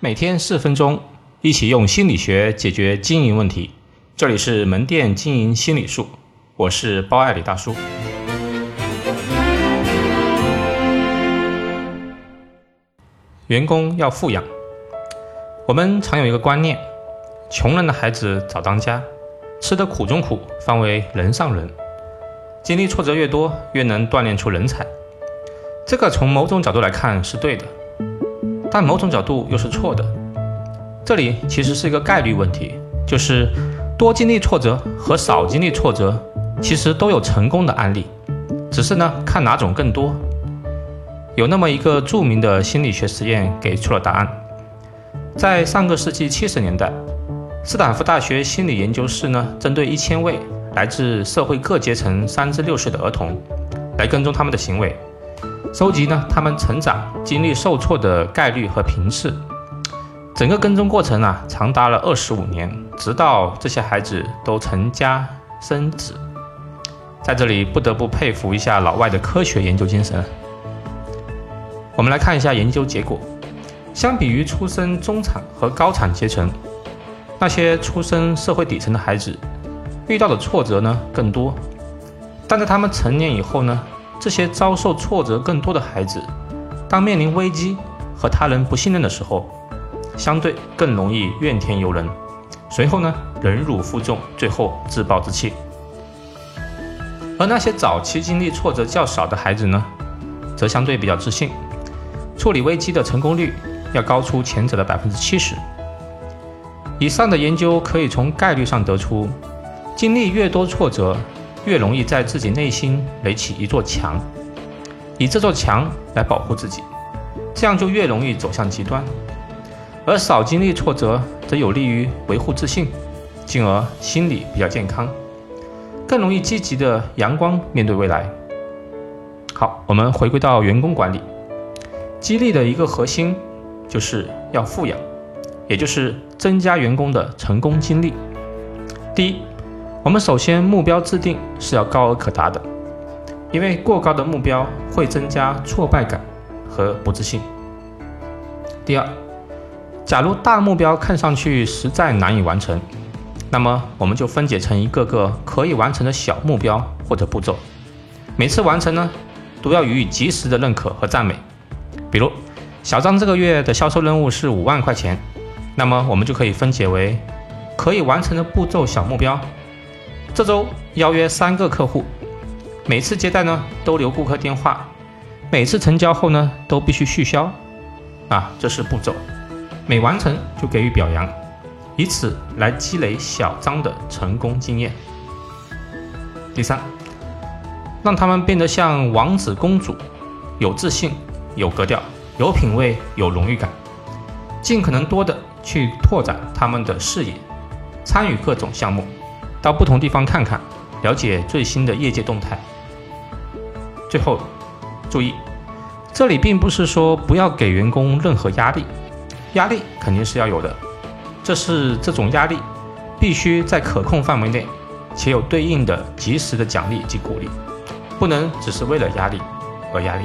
每天四分钟，一起用心理学解决经营问题。这里是门店经营心理术，我是包爱李大叔。员工要富养，我们常有一个观念：穷人的孩子早当家，吃得苦中苦，方为人上人。经历挫折越多，越能锻炼出人才。这个从某种角度来看是对的。但某种角度又是错的，这里其实是一个概率问题，就是多经历挫折和少经历挫折，其实都有成功的案例，只是呢看哪种更多。有那么一个著名的心理学实验给出了答案，在上个世纪七十年代，斯坦福大学心理研究室呢针对一千位来自社会各阶层三至六岁的儿童，来跟踪他们的行为。收集呢，他们成长经历受挫的概率和频次，整个跟踪过程啊，长达了二十五年，直到这些孩子都成家生子。在这里不得不佩服一下老外的科学研究精神。我们来看一下研究结果，相比于出身中产和高产阶层，那些出身社会底层的孩子，遇到的挫折呢更多，但在他们成年以后呢？这些遭受挫折更多的孩子，当面临危机和他人不信任的时候，相对更容易怨天尤人，随后呢忍辱负重，最后自暴自弃。而那些早期经历挫折较少的孩子呢，则相对比较自信，处理危机的成功率要高出前者的百分之七十。以上的研究可以从概率上得出，经历越多挫折。越容易在自己内心垒起一座墙，以这座墙来保护自己，这样就越容易走向极端；而少经历挫折，则有利于维护自信，进而心理比较健康，更容易积极的阳光面对未来。好，我们回归到员工管理，激励的一个核心就是要富养，也就是增加员工的成功经历。第一。我们首先目标制定是要高而可达的，因为过高的目标会增加挫败感和不自信。第二，假如大目标看上去实在难以完成，那么我们就分解成一个个可以完成的小目标或者步骤，每次完成呢都要予以及时的认可和赞美。比如，小张这个月的销售任务是五万块钱，那么我们就可以分解为可以完成的步骤小目标。这周邀约三个客户，每次接待呢都留顾客电话，每次成交后呢都必须续销，啊，这是步骤，每完成就给予表扬，以此来积累小张的成功经验。第三，让他们变得像王子公主，有自信、有格调、有品位、有荣誉感，尽可能多的去拓展他们的视野，参与各种项目。到不同地方看看，了解最新的业界动态。最后，注意，这里并不是说不要给员工任何压力，压力肯定是要有的。这是这种压力必须在可控范围内，且有对应的及时的奖励及鼓励，不能只是为了压力而压力。